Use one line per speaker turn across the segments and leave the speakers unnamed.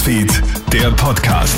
Newsfeed, der Podcast.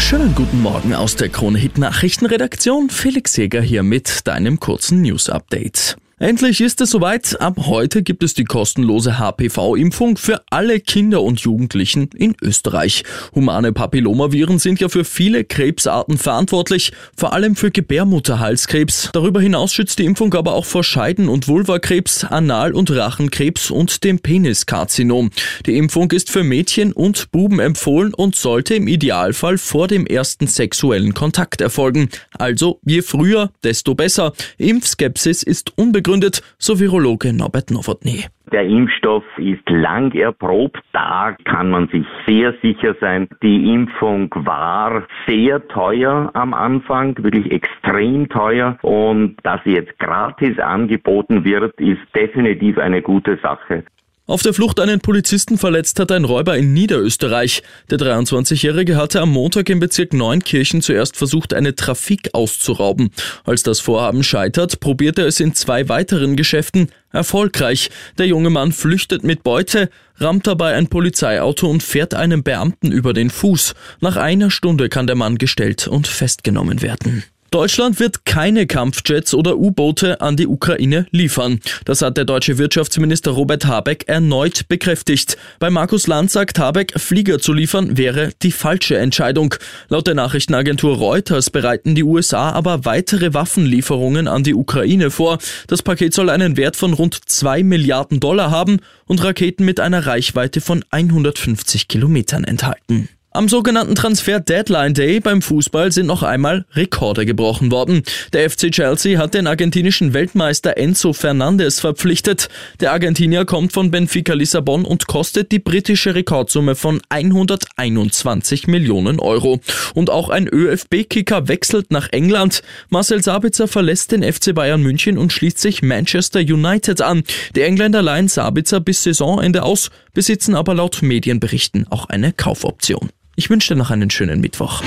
Schönen guten Morgen aus der Krone Hit Nachrichtenredaktion. Felix Jäger hier mit deinem kurzen News Update. Endlich ist es soweit. Ab heute gibt es die kostenlose HPV-Impfung für alle Kinder und Jugendlichen in Österreich. Humane Papillomaviren sind ja für viele Krebsarten verantwortlich, vor allem für Gebärmutterhalskrebs. Darüber hinaus schützt die Impfung aber auch vor Scheiden- und Vulvakrebs, Anal- und Rachenkrebs und dem Peniskarzinom. Die Impfung ist für Mädchen und Buben empfohlen und sollte im Idealfall vor dem ersten sexuellen Kontakt erfolgen. Also je früher, desto besser. Impfskepsis ist unbegründet begründet, so Virologe Norbert Nowotny.
Der Impfstoff ist lang erprobt, da kann man sich sehr sicher sein. Die Impfung war sehr teuer am Anfang, wirklich extrem teuer und dass sie jetzt gratis angeboten wird, ist definitiv eine gute Sache.
Auf der Flucht einen Polizisten verletzt hat ein Räuber in Niederösterreich. Der 23-Jährige hatte am Montag im Bezirk Neunkirchen zuerst versucht, eine Trafik auszurauben. Als das Vorhaben scheitert, probiert er es in zwei weiteren Geschäften. Erfolgreich. Der junge Mann flüchtet mit Beute, rammt dabei ein Polizeiauto und fährt einem Beamten über den Fuß. Nach einer Stunde kann der Mann gestellt und festgenommen werden. Deutschland wird keine Kampfjets oder U-Boote an die Ukraine liefern. Das hat der deutsche Wirtschaftsminister Robert Habeck erneut bekräftigt. Bei Markus Land sagt Habeck, Flieger zu liefern wäre die falsche Entscheidung. Laut der Nachrichtenagentur Reuters bereiten die USA aber weitere Waffenlieferungen an die Ukraine vor. Das Paket soll einen Wert von rund 2 Milliarden Dollar haben und Raketen mit einer Reichweite von 150 Kilometern enthalten. Am sogenannten Transfer Deadline Day beim Fußball sind noch einmal Rekorde gebrochen worden. Der FC Chelsea hat den argentinischen Weltmeister Enzo Fernandez verpflichtet. Der Argentinier kommt von Benfica Lissabon und kostet die britische Rekordsumme von 121 Millionen Euro. Und auch ein ÖFB-Kicker wechselt nach England. Marcel Sabitzer verlässt den FC Bayern München und schließt sich Manchester United an. Die Engländer leihen Sabitzer bis Saisonende aus, besitzen aber laut Medienberichten auch eine Kaufoption. Ich wünsche dir noch einen schönen Mittwoch.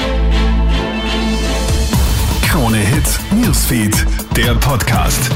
Krone Hits, Newsfeed, der Podcast.